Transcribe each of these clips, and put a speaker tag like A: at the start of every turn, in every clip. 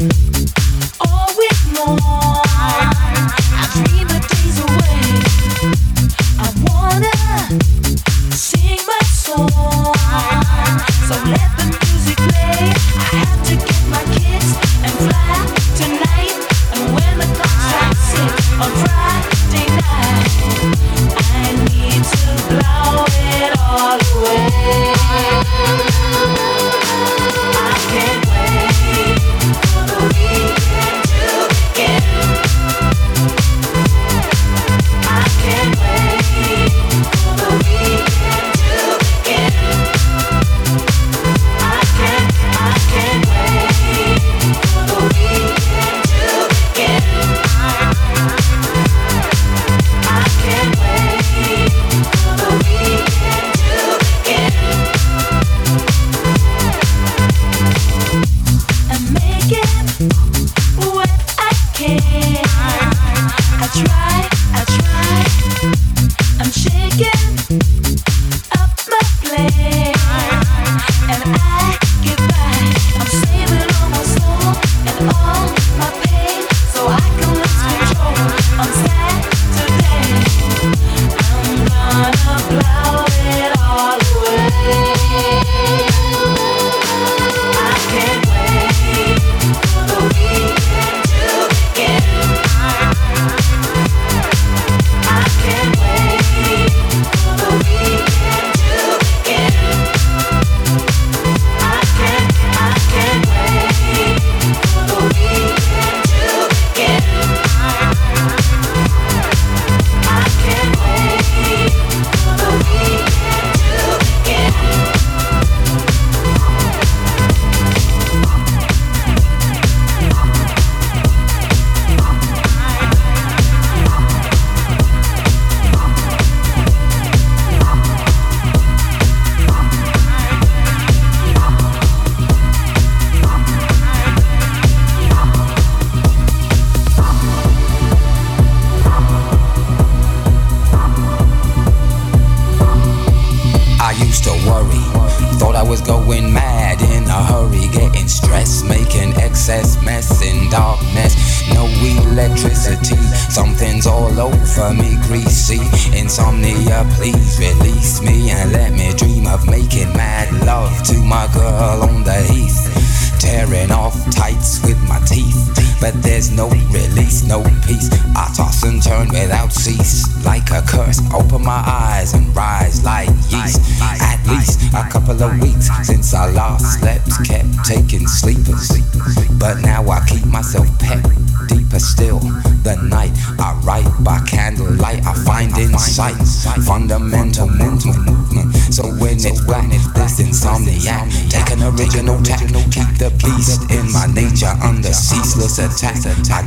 A: Thank you.
B: I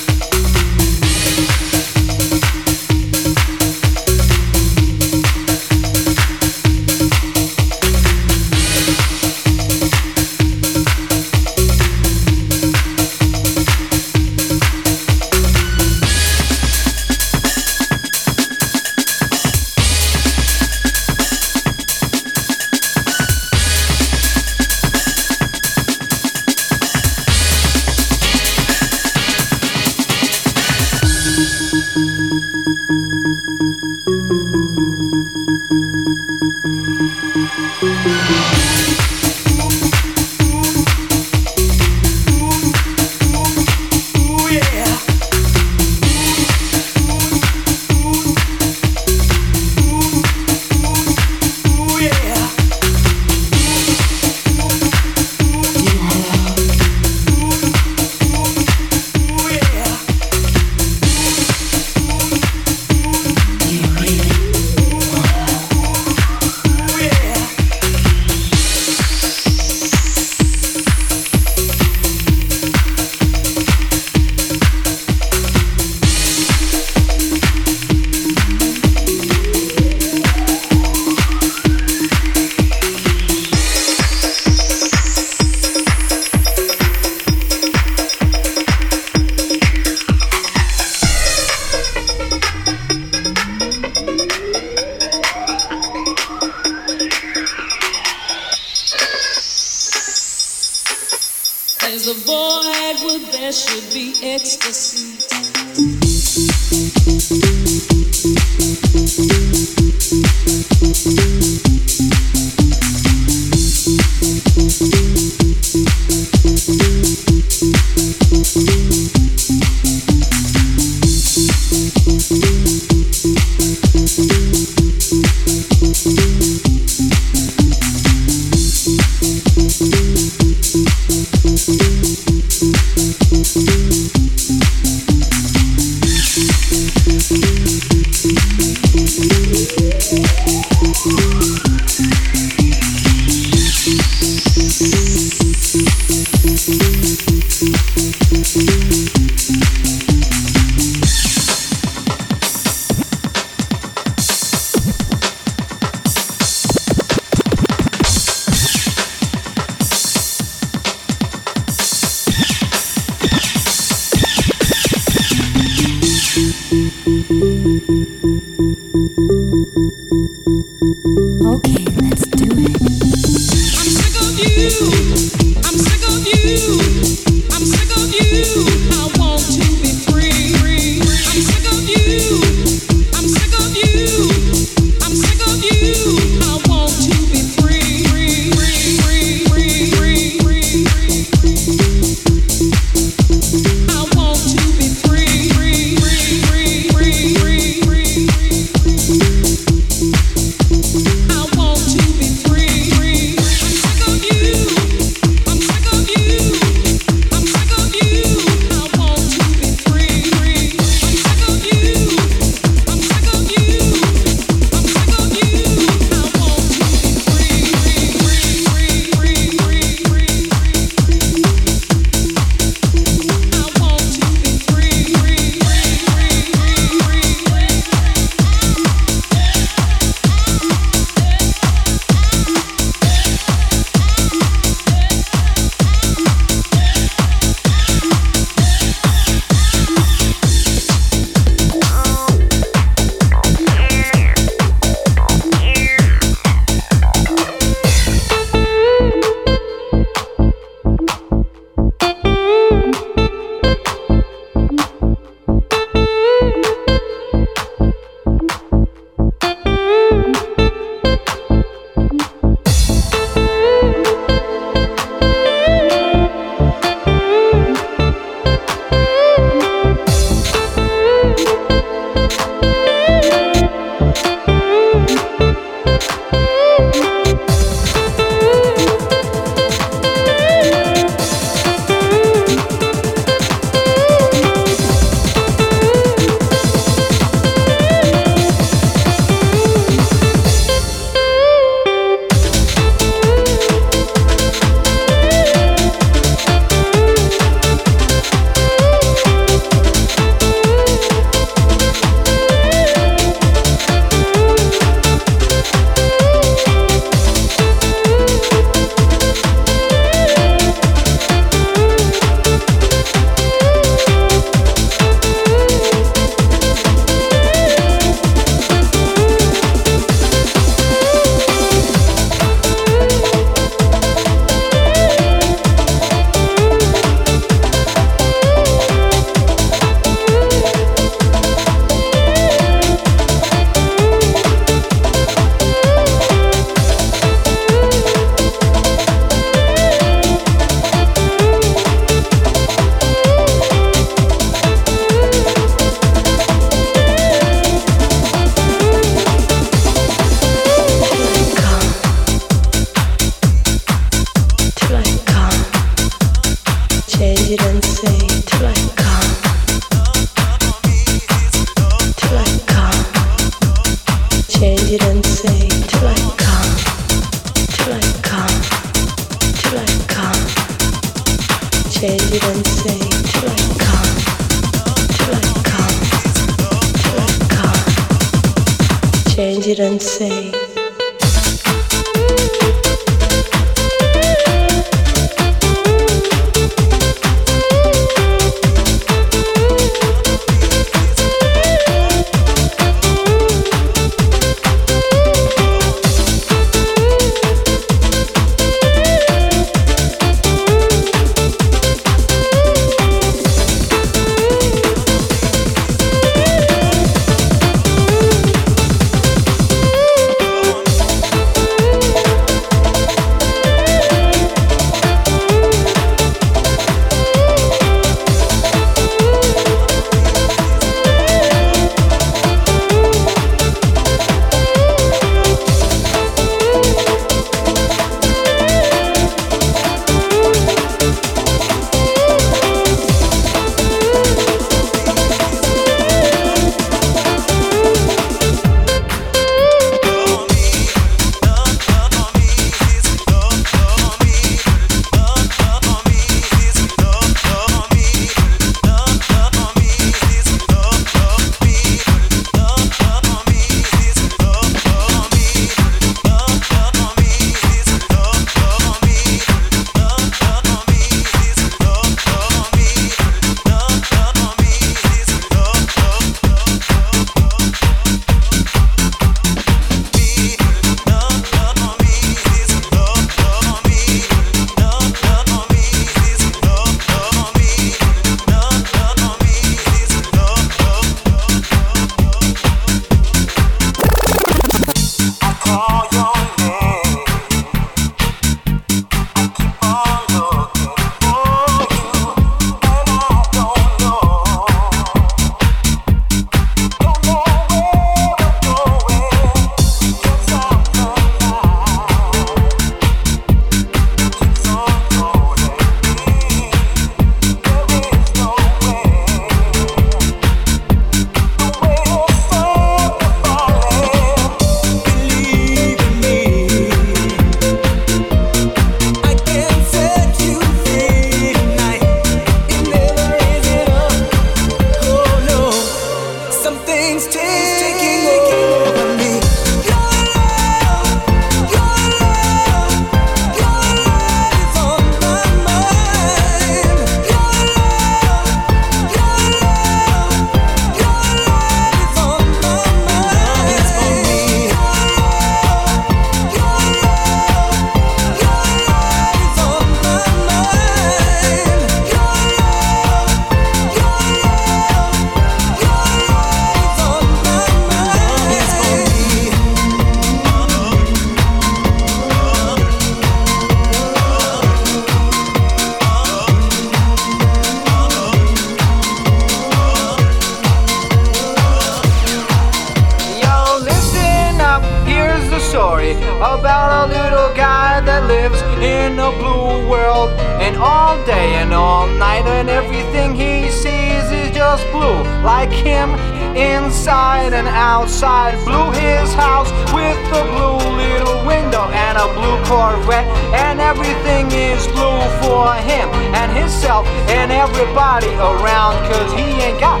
C: a blue little window and a blue Corvette. And everything is blue for him and himself and everybody around, cause he ain't got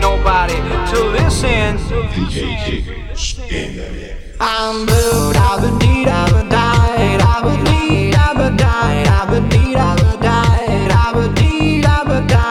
C: nobody to listen.
D: DJ Jiggs in the mix.
C: I'm blue, I've need, I've been I've need, I've been I've need, I've been I've need, I've been.